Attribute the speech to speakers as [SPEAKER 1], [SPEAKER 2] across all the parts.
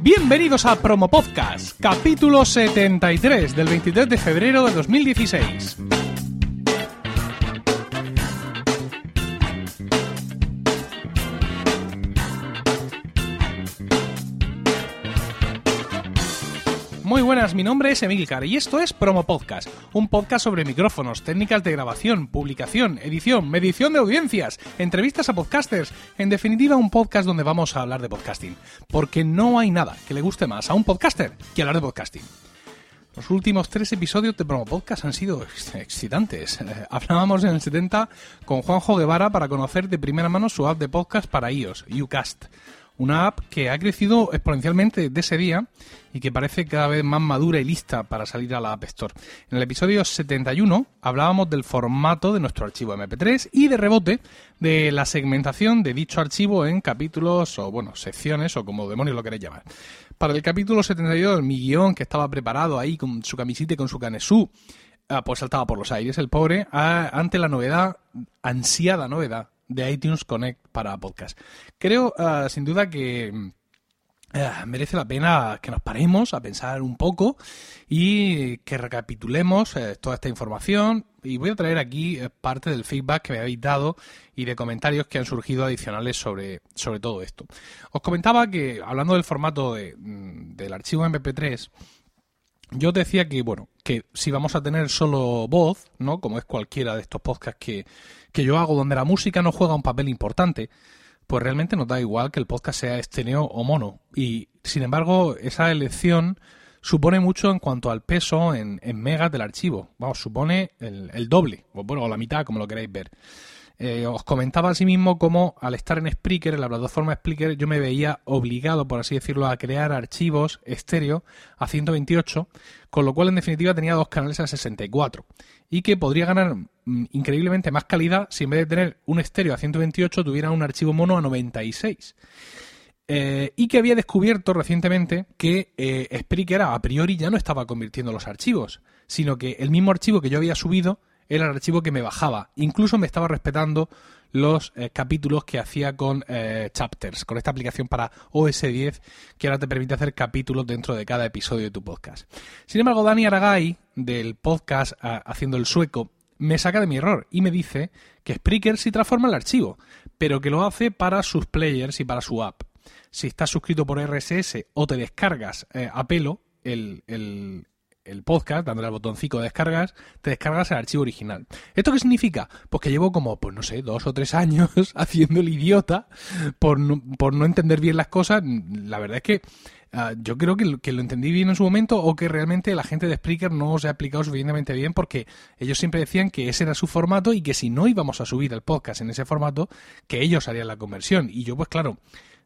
[SPEAKER 1] Bienvenidos a Promo Podcast, capítulo 73 del 23 de febrero de 2016. Buenas, mi nombre es Emilcar y esto es Promo Podcast, un podcast sobre micrófonos, técnicas de grabación, publicación, edición, medición de audiencias, entrevistas a podcasters, en definitiva un podcast donde vamos a hablar de podcasting, porque no hay nada que le guste más a un podcaster que hablar de podcasting. Los últimos tres episodios de Promo Podcast han sido excitantes. Eh, hablábamos en el 70 con Juanjo Guevara para conocer de primera mano su app de podcast para iOS, Ucast una app que ha crecido exponencialmente desde ese día y que parece cada vez más madura y lista para salir a la App Store. En el episodio 71 hablábamos del formato de nuestro archivo MP3 y de rebote de la segmentación de dicho archivo en capítulos o, bueno, secciones o como demonios lo queréis llamar. Para el capítulo 72, mi guion que estaba preparado ahí con su camisita y con su canesú, ah, pues saltaba por los aires el pobre ah, ante la novedad, ansiada novedad de iTunes Connect para podcast. Creo, uh, sin duda, que uh, merece la pena que nos paremos a pensar un poco y que recapitulemos uh, toda esta información. Y voy a traer aquí parte del feedback que me habéis dado y de comentarios que han surgido adicionales sobre, sobre todo esto. Os comentaba que, hablando del formato de, del archivo MP3, yo decía que, bueno, que si vamos a tener solo voz, ¿no? Como es cualquiera de estos podcasts que, que yo hago donde la música no juega un papel importante, pues realmente nos da igual que el podcast sea esteneo o mono. Y sin embargo, esa elección supone mucho en cuanto al peso en, megas del archivo. Vamos, supone el, el doble, o bueno, la mitad, como lo queráis ver. Eh, os comentaba mismo cómo al estar en Spreaker, en la plataforma Spreaker, yo me veía obligado, por así decirlo, a crear archivos estéreo a 128, con lo cual en definitiva tenía dos canales a 64 y que podría ganar mm, increíblemente más calidad si en vez de tener un estéreo a 128 tuviera un archivo mono a 96. Eh, y que había descubierto recientemente que eh, Spreaker a priori ya no estaba convirtiendo los archivos, sino que el mismo archivo que yo había subido el archivo que me bajaba. Incluso me estaba respetando los eh, capítulos que hacía con eh, Chapters, con esta aplicación para OS 10 que ahora te permite hacer capítulos dentro de cada episodio de tu podcast. Sin embargo, Dani Aragay, del podcast Haciendo el Sueco, me saca de mi error y me dice que Spreaker sí transforma el archivo, pero que lo hace para sus players y para su app. Si estás suscrito por RSS o te descargas eh, a pelo el, el podcast, dándole al botoncito de descargas, te descargas el archivo original. ¿Esto qué significa? Pues que llevo como, pues no sé, dos o tres años haciendo el idiota por no, por no entender bien las cosas. La verdad es que ah, yo creo que, que, lo entendí bien en su momento o que realmente la gente de Spreaker no se ha explicado suficientemente bien porque ellos siempre decían que ese era su formato y que si no íbamos a subir el podcast en ese formato, que ellos harían la conversión. Y yo, pues claro,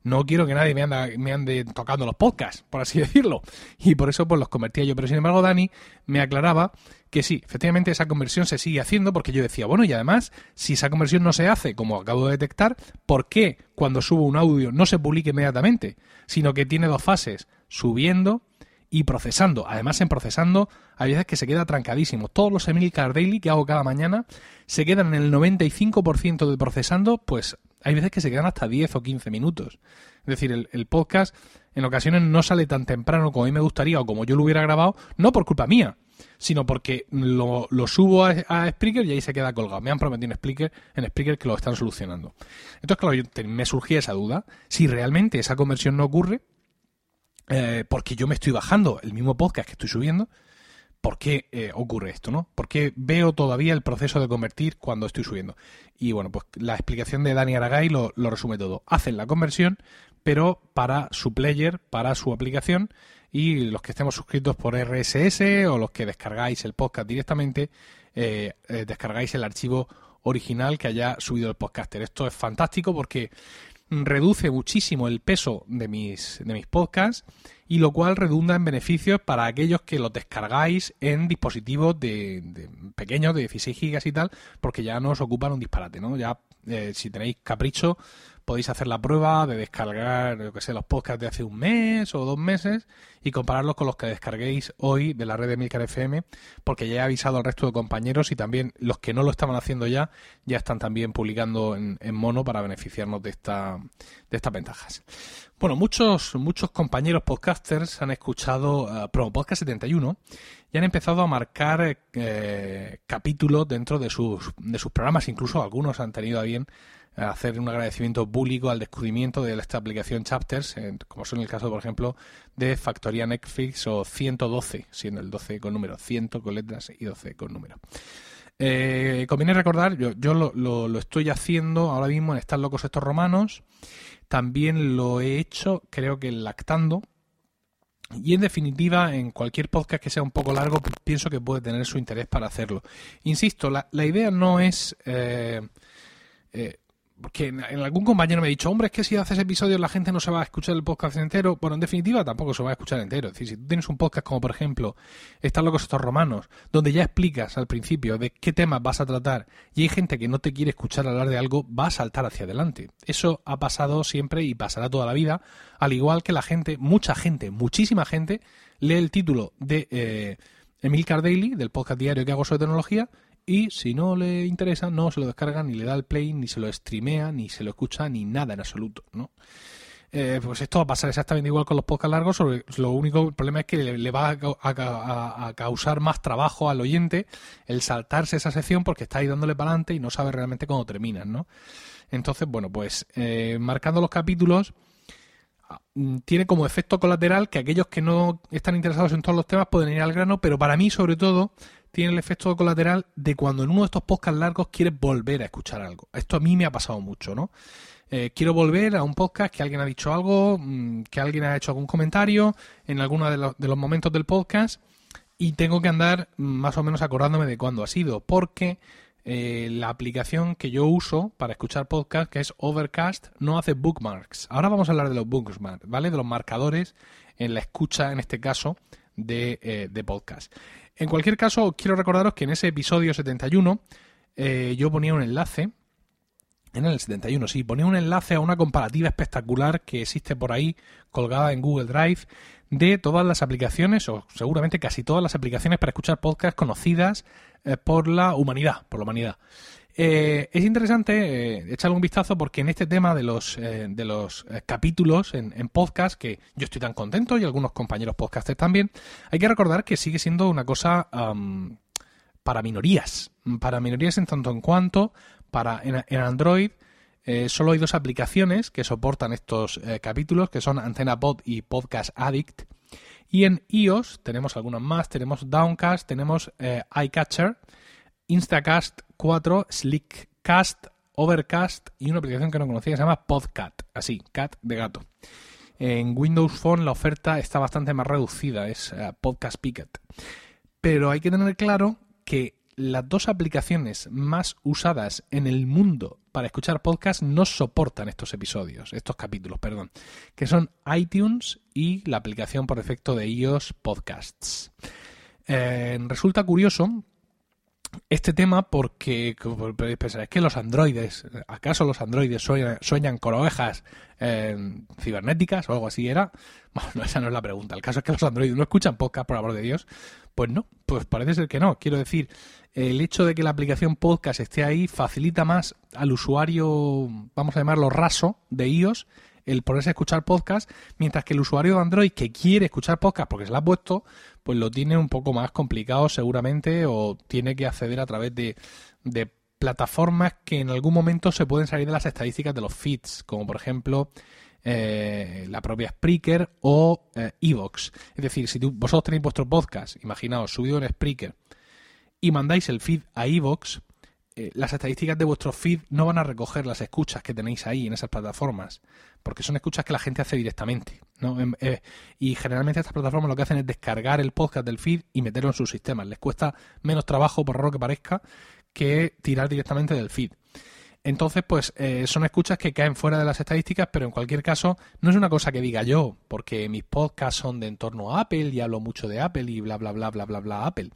[SPEAKER 1] no quiero que nadie me, me ande tocando los podcasts, por así decirlo. Y por eso pues los convertía yo. Pero sin embargo, Dani me aclaraba que sí, efectivamente esa conversión se sigue haciendo porque yo decía, bueno, y además, si esa conversión no se hace, como acabo de detectar, ¿por qué cuando subo un audio no se publica inmediatamente? Sino que tiene dos fases, subiendo y procesando. Además, en procesando, hay veces que se queda trancadísimo. Todos los Emilcar Daily que hago cada mañana se quedan en el 95% de procesando, pues hay veces que se quedan hasta 10 o 15 minutos. Es decir, el, podcast en ocasiones no sale tan temprano como a mí me gustaría o como yo lo hubiera grabado, no por culpa mía, sino porque lo, subo a, a, Spreaker y ahí se queda colgado. Me han prometido en Spreaker, en Spreaker que lo están solucionando. Entonces, claro, me surgía esa duda. Si realmente esa conversión no ocurre, eh, porque yo me estoy bajando el mismo podcast que estoy subiendo, ¿por qué eh, ocurre esto, no? ¿Por qué veo todavía el proceso de convertir cuando estoy subiendo? Y bueno, pues la explicación de Dani Aragay lo, resume todo. Hacen la conversión, pero para su player, para su aplicación, y los que estemos suscritos por RSS o los que descargáis el podcast directamente, eh, eh, descargáis el archivo original que haya subido el podcaster. Esto es fantástico porque reduce muchísimo el peso de mis, de mis podcasts y lo cual redunda en beneficios para aquellos que los descargáis en dispositivos de, pequeños, de 16 gigas y tal, porque ya no os ocupan un disparate, ¿no? Ya eh, si tenéis capricho, podéis hacer la prueba de descargar, que los podcasts de hace un mes o dos meses y compararlos con los que descarguéis hoy de la red de Milcar FM, porque ya he avisado al resto de compañeros y también los que no lo estaban haciendo ya, ya están también publicando en, mono para beneficiarnos de, esta, de estas ventajas. Bueno, muchos, muchos compañeros podcasters han escuchado uh, Promo Podcast 71 y han empezado a marcar eh, capítulos dentro de sus, de sus programas, incluso algunos han tenido a bien hacer un agradecimiento público al descubrimiento de esta aplicación Chapters, como son el caso, por ejemplo, de Factoría Netflix o 112, siendo el 12 con número, 100 con letras y 12 con número. Eh, conviene recordar, yo, yo lo, lo, estoy haciendo ahora mismo en Están locos estos romanos, también lo he hecho, creo que lactando, y en definitiva, en cualquier podcast que sea un poco largo, pienso que puede tener su interés para hacerlo. Insisto, la, la idea no es eh, eh, porque en, algún compañero me ha dicho, hombre, es que si haces episodios la gente no se va a escuchar el podcast entero. Bueno, en definitiva tampoco se va a escuchar entero. Es decir, si tú tienes un podcast como, por ejemplo, Están locos estos romanos, donde ya explicas al principio de qué temas vas a tratar y hay gente que no te quiere escuchar hablar de algo, va a saltar hacia adelante. Eso ha pasado siempre y pasará toda la vida, al igual que la gente, mucha gente, muchísima gente, lee el título de eh, Emil Cardaily, del podcast diario que hago sobre tecnología, y si no le interesa, no se lo descarga, ni le da el play, ni se lo streamea, ni se lo escucha, ni nada en absoluto, ¿no? Eh, pues esto va a pasar exactamente igual con los podcasts largos, lo único problema es que le, va a, causar más trabajo al oyente el saltarse esa sección porque está ahí dándole para adelante y no sabe realmente cómo terminan, ¿no? Entonces, bueno, pues eh, marcando los capítulos ah, mm, tiene como efecto colateral que aquellos que no están interesados en todos los temas pueden ir al grano, pero para mí sobre todo tiene el efecto colateral de cuando en uno de estos podcasts largos quieres volver a escuchar algo. Esto a mí me ha pasado mucho, ¿no? Eh, quiero volver a un podcast que alguien ha dicho algo, mm, que alguien ha hecho algún comentario en alguno de los, de los momentos del podcast y tengo que andar más o menos acordándome de cuándo ha sido, porque eh, la aplicación que yo uso para escuchar podcast, que es Overcast, no hace bookmarks. Ahora vamos a hablar de los bookmarks, ¿vale? De los marcadores en la escucha, en este caso, de, eh, de podcast. En cualquier caso, quiero recordaros que en ese episodio 71 eh, yo ponía un enlace. En el 71, sí, ponía un enlace a una comparativa espectacular que existe por ahí, colgada en Google Drive, de todas las aplicaciones, o seguramente casi todas las aplicaciones para escuchar podcasts conocidas eh, por la humanidad, por la humanidad. Eh, es interesante eh, echarle un vistazo porque en este tema de los, eh, de los capítulos en, podcast, que yo estoy tan contento y algunos compañeros podcasters también, hay que recordar que sigue siendo una cosa para minorías. Para minorías en tanto en cuanto para en, Android solo hay dos aplicaciones que soportan estos capítulos, que son Antena Pod y Podcast Addict. Y en iOS tenemos algunas más, tenemos Downcast, tenemos iCatcher, Instacast 4, Slickcast, Overcast y una aplicación que no conocía que se llama Podcat, así, cat de gato. En Windows Phone la oferta está bastante más reducida, es eh, Podcast Picket. Pero hay que tener claro que las dos aplicaciones más usadas en el mundo para escuchar podcast no soportan estos episodios, estos capítulos, perdón, que son iTunes y la aplicación por defecto de iOS Podcasts. Eh, resulta curioso este tema porque es que los androides, ¿acaso los androides sueñan, con ovejas eh, cibernéticas o algo así era? Bueno, esa no es la pregunta. El caso es que los androides no escuchan podcast, por amor de Dios. Pues no, pues parece ser que no. Quiero decir, el hecho de que la aplicación podcast esté ahí facilita más al usuario, vamos a llamarlo raso, de iOS, el ponerse a escuchar podcast, mientras que el usuario de Android que quiere escuchar podcast porque se la ha puesto, pues lo tiene un poco más complicado seguramente o tiene que acceder a través de, plataformas que en algún momento se pueden salir de las estadísticas de los feeds, como por ejemplo eh, la propia Spreaker o eh, Evox. Es decir, si vosotros tenéis vuestro podcast, imaginaos, subido en Spreaker, y mandáis el feed a Evox, eh, las estadísticas de vuestro feed no van a recoger las escuchas que tenéis ahí en esas plataformas, porque son escuchas que la gente hace directamente. ¿no? Em, eh, y generalmente estas plataformas lo que hacen es descargar el podcast del feed y meterlo en sus sistemas. Les cuesta menos trabajo, por raro que parezca, que tirar directamente del feed. Entonces, pues eh, son escuchas que caen fuera de las estadísticas, pero en cualquier caso no es una cosa que diga yo, porque mis podcasts son de entorno a Apple y hablo mucho de Apple y bla, bla, bla, bla, bla, bla, Apple,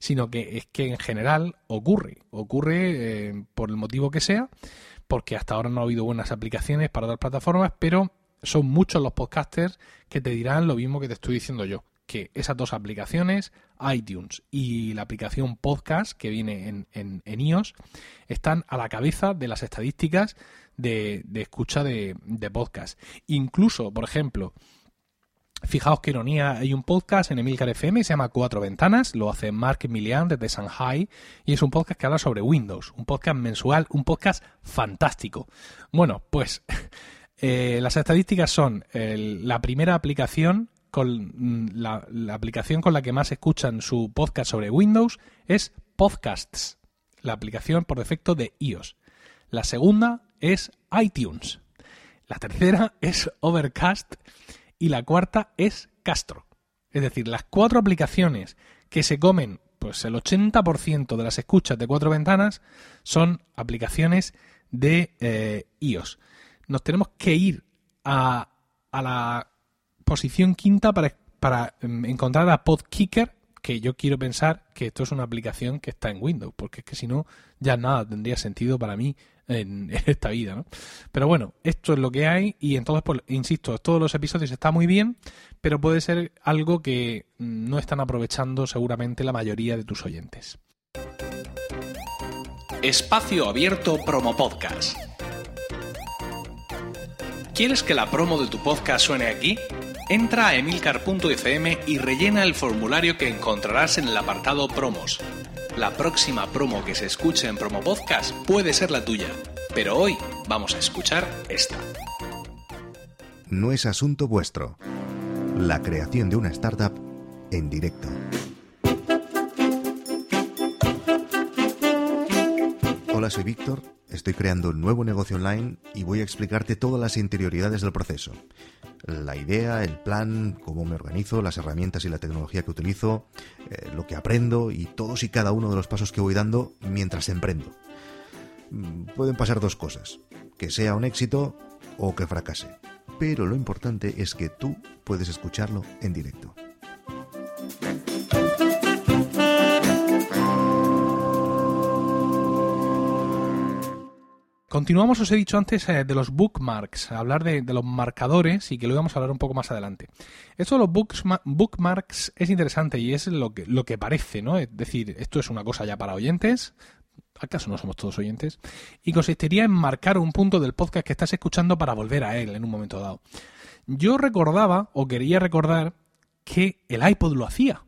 [SPEAKER 1] sino que es que en general ocurre, ocurre eh, por el motivo que sea, porque hasta ahora no ha habido buenas aplicaciones para otras plataformas, pero son muchos los podcasters que te dirán lo mismo que te estoy diciendo yo que esas dos aplicaciones, iTunes y la aplicación Podcast que viene en, en, iOS, están a la cabeza de las estadísticas de, escucha de, podcast. Incluso, por ejemplo, Fijaos qué ironía, hay un podcast en Emilcar FM, se llama Cuatro Ventanas, lo hace Mark Milian desde Shanghai y es un podcast que habla sobre Windows, un podcast mensual, un podcast fantástico. Bueno, pues eh, las estadísticas son la primera aplicación con la, aplicación con la que más escuchan su podcast sobre Windows es Podcasts, la aplicación por defecto de iOS. La segunda es iTunes. La tercera es Overcast y la cuarta es Castro. Es decir, las cuatro aplicaciones que se comen pues el 80% de las escuchas de cuatro ventanas son aplicaciones de eh, iOS. Nos tenemos que ir a, a la posición quinta para, para em, encontrar a Podkicker, que yo quiero pensar que esto es una aplicación que está en Windows, porque es que si no, ya nada tendría sentido para mí en, esta vida, ¿no? Pero bueno, esto es lo que hay y entonces, pues, insisto, todos los episodios está muy bien, pero puede ser algo que mm, no están aprovechando seguramente la mayoría de tus oyentes.
[SPEAKER 2] Espacio Abierto Promo Podcast. ¿Quieres que la promo de tu podcast suene aquí? Entra a emilcar.fm y rellena el formulario que encontrarás en el apartado Promos. La próxima promo que se escuche en Promo Podcast puede ser la tuya, pero hoy vamos a escuchar esta.
[SPEAKER 3] No es asunto vuestro. La creación de una startup en directo. Hola, soy Víctor, estoy creando un nuevo negocio online y voy a explicarte todas las interioridades del proceso la idea, el plan, cómo me organizo, las herramientas y la tecnología que utilizo, eh, lo que aprendo y todos y cada uno de los pasos que voy dando mientras emprendo. Mm, pueden pasar dos cosas, que sea un éxito o que fracase, pero lo importante es que tú puedes escucharlo en directo.
[SPEAKER 1] Continuamos, os he dicho antes, eh, de los bookmarks, hablar de, los marcadores y que lo vamos a hablar un poco más adelante. Esto de los bookmarks es interesante y es lo que, lo que parece, ¿no? Es decir, esto es una cosa ya para oyentes, ¿acaso no somos todos oyentes? Y consistiría en marcar un punto del podcast que estás escuchando para volver a él en un momento dado. Yo recordaba, o quería recordar, que el iPod lo hacía.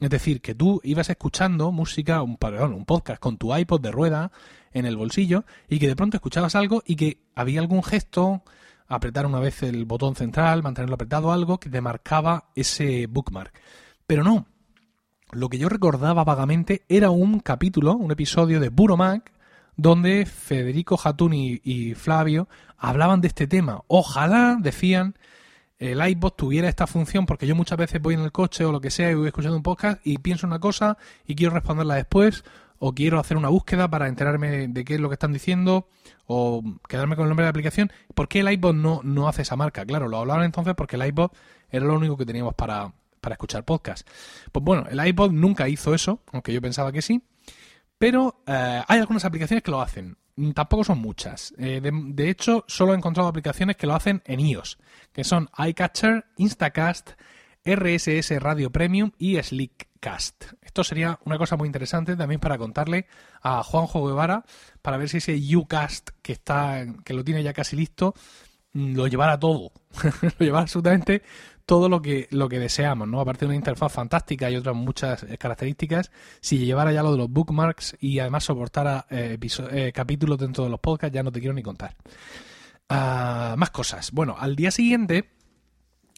[SPEAKER 1] Es decir, que tú ibas escuchando música, un, perdón, un podcast con tu iPod de rueda en el bolsillo y que de pronto escuchabas algo y que había algún gesto, apretar una vez el botón central, mantenerlo apretado, algo que te marcaba ese bookmark. Pero no. Lo que yo recordaba vagamente era un capítulo, un episodio de Puro Mac, donde Federico Jatún y Flavio hablaban de este tema. Ojalá, decían, el iPod tuviera esta función, porque yo muchas veces voy en el coche o lo que sea y voy escuchando un podcast y pienso una cosa y quiero responderla después, o quiero hacer una búsqueda para enterarme de qué es lo que están diciendo, o quedarme con el nombre de la aplicación. ¿Por qué el iPod no, no hace esa marca? Claro, lo hablaban entonces porque el iPod era lo único que teníamos para, para escuchar podcast. Pues bueno, el iPod nunca hizo eso, aunque yo pensaba que sí, pero eh, hay algunas aplicaciones que lo hacen. Tampoco son muchas. Eh, de, hecho, solo he encontrado aplicaciones que lo hacen en iOS, que son iCatcher, Instacast, RSS Radio Premium y Slickcast. Esto sería una cosa muy interesante también para contarle a Juanjo Guevara para ver si ese Ucast que está que lo tiene ya casi listo mm, lo llevara todo, lo llevara absolutamente todo lo que, lo que deseamos, ¿no? Aparte de una interfaz fantástica y otras muchas eh, características, si llevara ya lo de los bookmarks y además soportara eh, eh, capítulos dentro de los podcasts, ya no te quiero ni contar. Ah, más cosas. Bueno, al día siguiente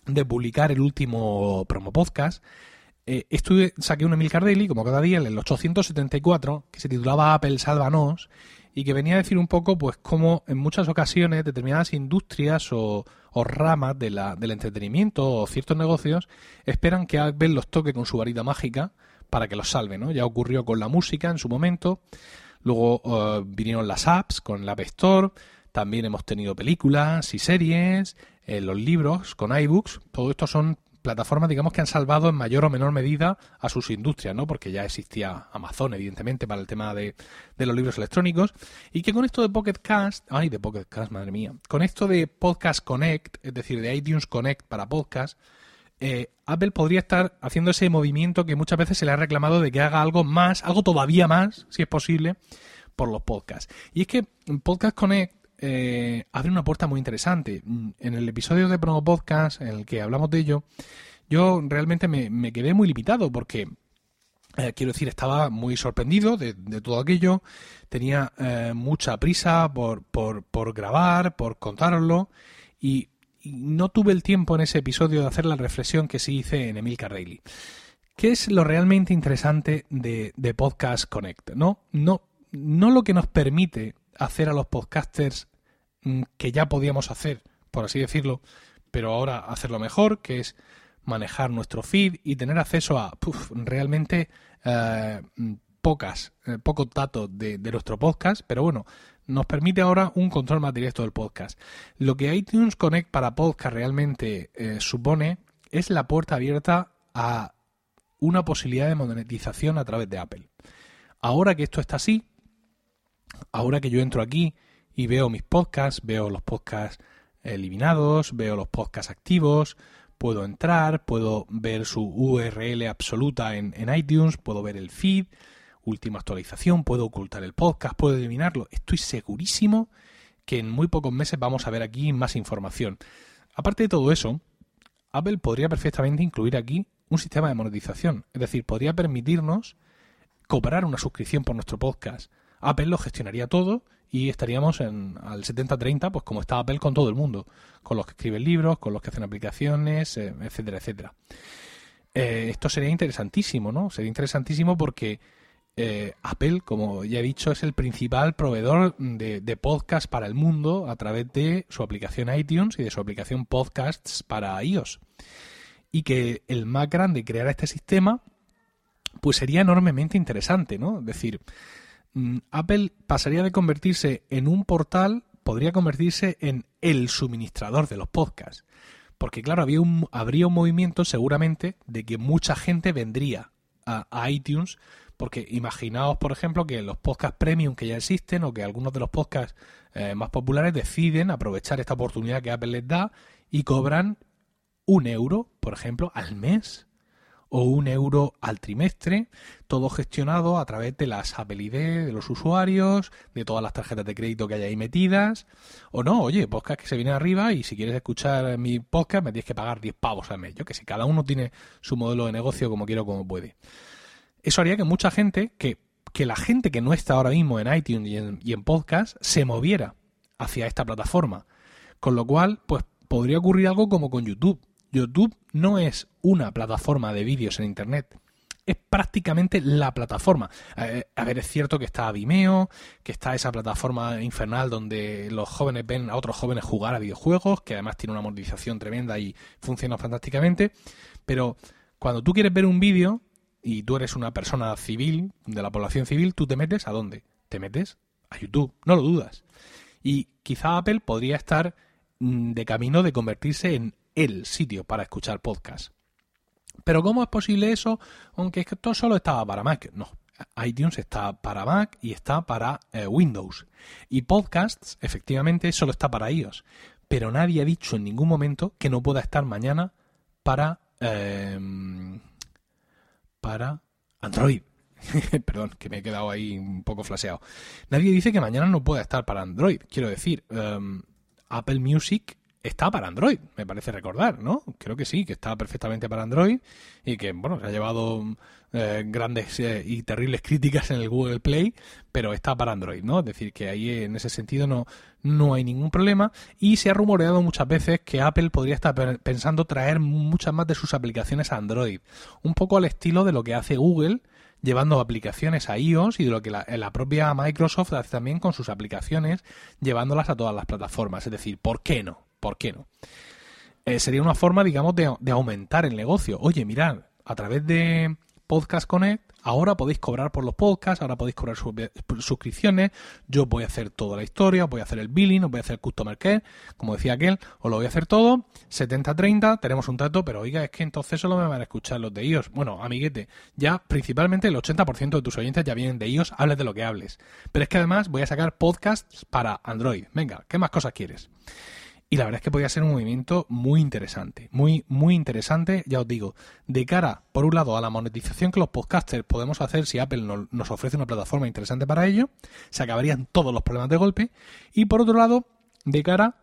[SPEAKER 1] de publicar el último promo podcast, estuve, saqué un Emil Cardelli, como cada día, en el 874, que se titulaba Apple Sálvanos, y que venía a decir un poco, pues, cómo en muchas ocasiones determinadas industrias o, o ramas de la, del entretenimiento o ciertos negocios esperan que Apple los toque con su varita mágica para que los salve, ¿no? Ya ocurrió con la música en su momento. Luego eh, vinieron las apps con la App Store. También hemos tenido películas y series, eh, los libros con iBooks. Todo esto son plataformas, digamos, que han salvado en mayor o menor medida a sus industrias, ¿no? Porque ya existía Amazon, evidentemente, para el tema de, los libros electrónicos. Y que con esto de Pocket Cast, ay, de Pocket Cast, madre mía, con esto de Podcast Connect, es decir, de iTunes Connect para podcast, eh, Apple podría estar haciendo ese movimiento que muchas veces se le ha reclamado de que haga algo más, algo todavía más, si es posible, por los podcasts. Y es que Podcast Connect eh, abre una puerta muy interesante. Mm, en el episodio de Promo Podcast, en el que hablamos de ello, yo realmente me, quedé muy limitado porque, eh, quiero decir, estaba muy sorprendido de, todo aquello, tenía eh, mucha prisa por, por, grabar, por contarlo y, no tuve el tiempo en ese episodio de hacer la reflexión que sí hice en Emil Carreilly. ¿Qué es lo realmente interesante de, de Podcast Connect? No, no, no lo que nos permite hacer a los podcasters que ya podíamos hacer, por así decirlo, pero ahora hacerlo mejor, que es manejar nuestro feed y tener acceso a realmente eh, pocas, eh, pocos datos de, nuestro podcast, pero bueno, nos permite ahora un control más directo del podcast. Lo que iTunes Connect para podcast realmente eh, supone es la puerta abierta a una posibilidad de monetización a través de Apple. Ahora que esto está así, ahora que yo entro aquí y veo mis podcasts, veo los podcasts eliminados, veo los podcasts activos, puedo entrar, puedo ver su URL absoluta en, iTunes, puedo ver el feed, última actualización, puedo ocultar el podcast, puedo eliminarlo. Estoy segurísimo que en muy pocos meses vamos a ver aquí más información. Aparte de todo eso, Apple podría perfectamente incluir aquí un sistema de monetización, es decir, podría permitirnos cobrar una suscripción por nuestro podcast. Apple lo gestionaría todo y estaríamos en, al 70-30, pues como está Apple con todo el mundo, con los que escriben libros, con los que hacen aplicaciones, eh, etcétera, etcétera. Eh, esto sería interesantísimo, ¿no? Sería interesantísimo porque eh, Apple, como ya he dicho, es el principal proveedor de, de podcast para el mundo a través de su aplicación iTunes y de su aplicación Podcasts para iOS. Y que el más grande creara este sistema, pues sería enormemente interesante, ¿no? Es decir, Apple pasaría de convertirse en un portal, podría convertirse en el suministrador de los podcasts. Porque claro, había un, habría un movimiento seguramente de que mucha gente vendría a, iTunes, porque imaginaos, por ejemplo, que los podcasts premium que ya existen o que algunos de los podcasts eh, más populares deciden aprovechar esta oportunidad que Apple les da y cobran un euro, por ejemplo, al mes o un euro al trimestre, todo gestionado a través de las Apple ID de los usuarios, de todas las tarjetas de crédito que hay ahí metidas, o no, oye, podcast que se viene arriba y si quieres escuchar mi podcast me tienes que pagar 10 pavos al mes, yo que si cada uno tiene su modelo de negocio como quiero, como puede. Eso haría que mucha gente, que, que la gente que no está ahora mismo en iTunes y en, y en podcast, se moviera hacia esta plataforma. Con lo cual, pues podría ocurrir algo como con YouTube YouTube no es una plataforma de vídeos en Internet. Es prácticamente la plataforma. Eh, a ver, es cierto que está Vimeo, que está esa plataforma infernal donde los jóvenes ven a otros jóvenes jugar a videojuegos, que además tiene una monetización tremenda y funciona fantásticamente. Pero cuando tú quieres ver un vídeo y tú eres una persona civil, de la población civil, tú te metes a dónde? Te metes a YouTube, no lo dudas. Y quizá Apple podría estar mm, de camino de convertirse en el sitio para escuchar podcast. Pero ¿cómo es posible eso? Aunque esto solo estaba para Mac. No, iTunes está para Mac y está para eh, Windows. Y podcasts, efectivamente, solo está para iOS. Pero nadie ha dicho en ningún momento que no pueda estar mañana para... Em, para Android. Perdón, que me he quedado ahí un poco flaseado. Nadie dice que mañana no pueda estar para Android. Quiero decir, em, Apple Music está para Android, me parece recordar, ¿no? Creo que sí, que está perfectamente para Android y que, bueno, se ha llevado eh, grandes eh, y terribles críticas en el Google Play, pero está para Android, ¿no? Es decir, que ahí en ese sentido no, no hay ningún problema y se ha rumoreado muchas veces que Apple podría estar pensando traer muchas más de sus aplicaciones a Android, un poco al estilo de lo que hace Google llevando aplicaciones a iOS y de lo que la, la, propia Microsoft hace también con sus aplicaciones, llevándolas a todas las plataformas. Es decir, ¿por qué no? ¿Por qué no? Eh, sería una forma, digamos, de, aumentar el negocio. Oye, mirad, a través de Podcast Connect, Ahora podéis cobrar por los podcasts, ahora podéis cobrar suscripciones, yo voy a hacer toda la historia, voy a hacer el billing, os voy a hacer el customer care, como decía aquel, os lo voy a hacer todo, 70-30, tenemos un trato, pero oiga, es que entonces solo me van a escuchar los de iOS. Bueno, amiguete, ya principalmente el 80% de tus oyentes ya vienen de iOS, hables de lo que hables. Pero es que además voy a sacar podcasts para Android. Venga, ¿qué más cosas quieres? Y la verdad es que podría ser un movimiento muy interesante, muy, muy interesante, ya os digo, de cara, por un lado, a la monetización que los podcasters podemos hacer si Apple nos ofrece una plataforma interesante para ello, se acabarían todos los problemas de golpe, y por otro lado, de cara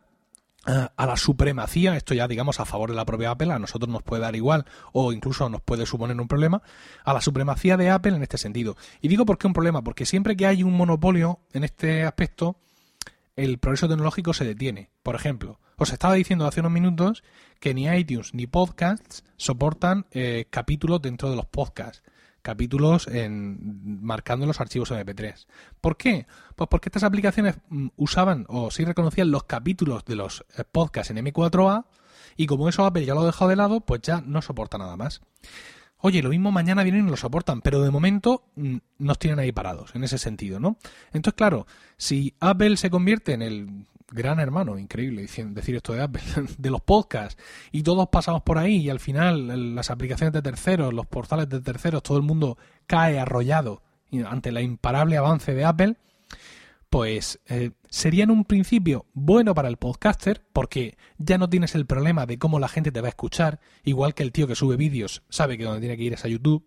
[SPEAKER 1] a la supremacía, esto ya digamos a favor de la propia Apple, a nosotros nos puede dar igual o incluso nos puede suponer un problema, a la supremacía de Apple en este sentido. Y digo por qué un problema, porque siempre que hay un monopolio en este aspecto, el progreso tecnológico se detiene. Por ejemplo, os estaba diciendo hace unos minutos que ni iTunes ni podcasts soportan eh, capítulos dentro de los podcasts. Capítulos en, marcando los archivos MP3. ¿Por qué? Pues porque estas aplicaciones mm, usaban o sí reconocían los capítulos de los eh, podcasts en M4A y como eso Apple ya lo ha dejado de lado, pues ya no soporta nada más. Oye, lo mismo mañana vienen y lo soportan, pero de momento mm, nos tienen ahí parados, en ese sentido, ¿no? Entonces, claro, si Apple se convierte en el gran hermano, increíble decir esto de Apple, de los podcasts, y todos pasamos por ahí y al final las aplicaciones de terceros, los portales de terceros, todo el mundo cae arrollado ante el imparable avance de Apple, pues eh, sería en un principio bueno para el podcaster porque ya no tienes el problema de cómo la gente te va a escuchar, igual que el tío que sube vídeos sabe que donde tiene que ir es a YouTube,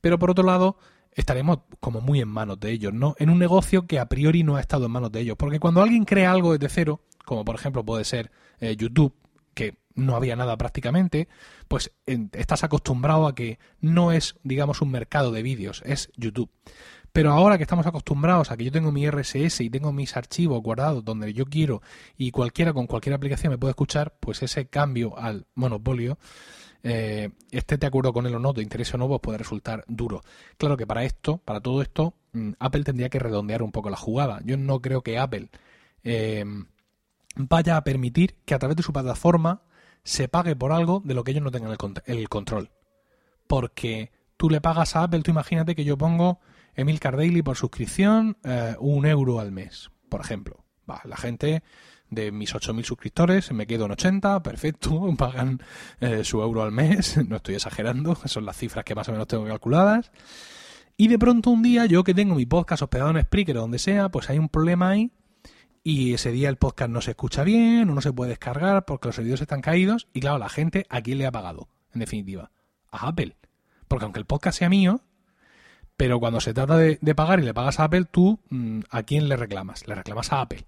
[SPEAKER 1] pero por otro lado estaremos como muy en manos de ellos, ¿no? En un negocio que a priori no ha estado en manos de ellos, porque cuando alguien crea algo desde cero, como por ejemplo puede ser eh, YouTube, que no había nada prácticamente, pues estás acostumbrado a que no es, digamos, un mercado de vídeos, es YouTube. Pero ahora que estamos acostumbrados a que yo tengo mi RSS y tengo mis archivos guardados donde yo quiero y cualquiera con cualquier aplicación me puede escuchar, pues ese cambio al monopolio, eh, esté de acuerdo con él o no, de interés o no, pues puede resultar duro. Claro que para esto, para todo esto, mm, Apple tendría que redondear un poco la jugada. Yo no creo que Apple eh, vaya a permitir que a través de su plataforma se pague por algo de lo que ellos no tengan el, control. Porque tú le pagas a Apple, tú imagínate que yo pongo Emilcar Daily por suscripción, eh, un euro al mes, por ejemplo. Va, la gente de mis 8.000 suscriptores me quedo en 80, perfecto, pagan eh, su euro al mes, no estoy exagerando, son las cifras que más o menos tengo calculadas. Y de pronto un día, yo que tengo mi podcast hospedado en Spreaker o donde sea, pues hay un problema ahí y ese día el podcast no se escucha bien no se puede descargar porque los servidores están caídos y claro, la gente a quién le ha pagado, en definitiva, a Apple. Porque aunque el podcast sea mío, pero cuando se trata de, pagar y le pagas a Apple, tú mm, ¿a quién le reclamas? Le reclamas a Apple.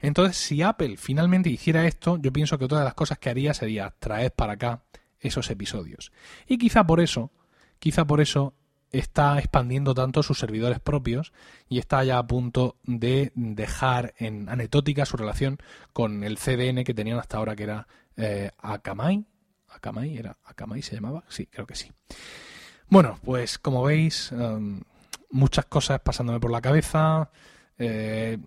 [SPEAKER 1] Entonces, si Apple finalmente hiciera esto, yo pienso que otra de las cosas que haría sería traer para acá esos episodios. Y quizá por eso, quizá por eso está expandiendo tanto sus servidores propios y está ya a punto de dejar en anecdótica su relación con el CDN que tenían hasta ahora, que era eh, Akamai. Akamai, ¿era Akamai se llamaba? Sí, creo que sí. Bueno, pues como veis, em, muchas cosas pasándome por la cabeza, eh,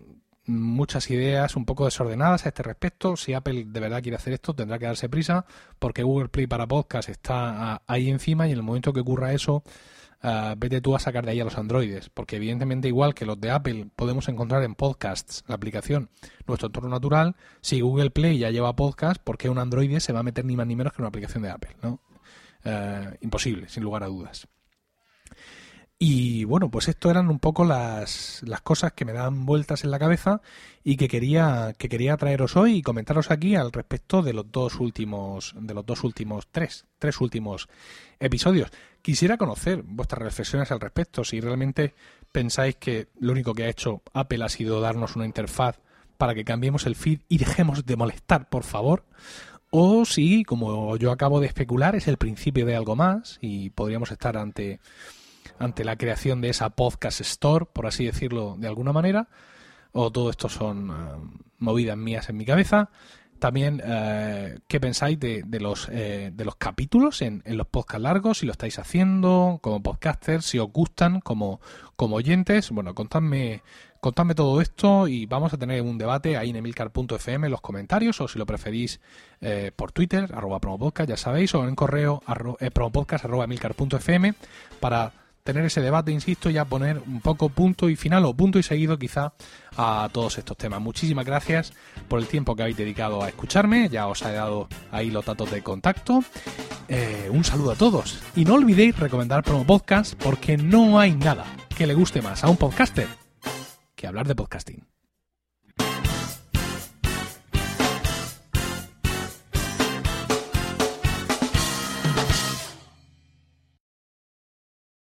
[SPEAKER 1] muchas ideas un poco desordenadas a este respecto. Si Apple de verdad quiere hacer esto, tendrá que darse prisa, porque Google Play para podcast está ahí encima y en el momento que ocurra eso, uh, vete tú a sacar de ahí a los androides, porque evidentemente igual que los de Apple podemos encontrar en podcasts la aplicación nuestro entorno natural, si Google Play ya lleva podcast, ¿por qué un androide se va a meter ni más ni menos que una aplicación de Apple? ¿no? Eh, imposible, sin lugar a dudas. Y bueno, pues esto eran un poco las, las, cosas que me dan vueltas en la cabeza y que quería, que quería traeros hoy y comentaros aquí al respecto de los dos últimos, de los dos últimos tres, tres últimos episodios. Quisiera conocer vuestras reflexiones al respecto, si realmente pensáis que lo único que ha hecho Apple ha sido darnos una interfaz para que cambiemos el feed y dejemos de molestar, por favor, o si, como yo acabo de especular, es el principio de algo más y podríamos estar ante, ante la creación de esa podcast store, por así decirlo de alguna manera, o todo esto son eh, movidas mías en mi cabeza. También, eh, ¿qué pensáis de, los, eh, de los capítulos en, los podcasts largos? Si lo estáis haciendo como podcasters, si os gustan como, como oyentes. Bueno, contadme Contadme todo esto y vamos a tener un debate ahí en emilcar.fm en los comentarios o si lo preferís eh, por Twitter, arroba promopodcast, ya sabéis, o en correo arro, eh, arroba emilcar.fm para tener ese debate, insisto, y a poner un poco punto y final o punto y seguido quizá a todos estos temas. Muchísimas gracias por el tiempo que habéis dedicado a escucharme, ya os he dado ahí los datos de contacto. Eh, un saludo a todos y no olvidéis recomendar Promo Podcast porque no hay nada que le guste más a un podcaster que hablar de podcasting.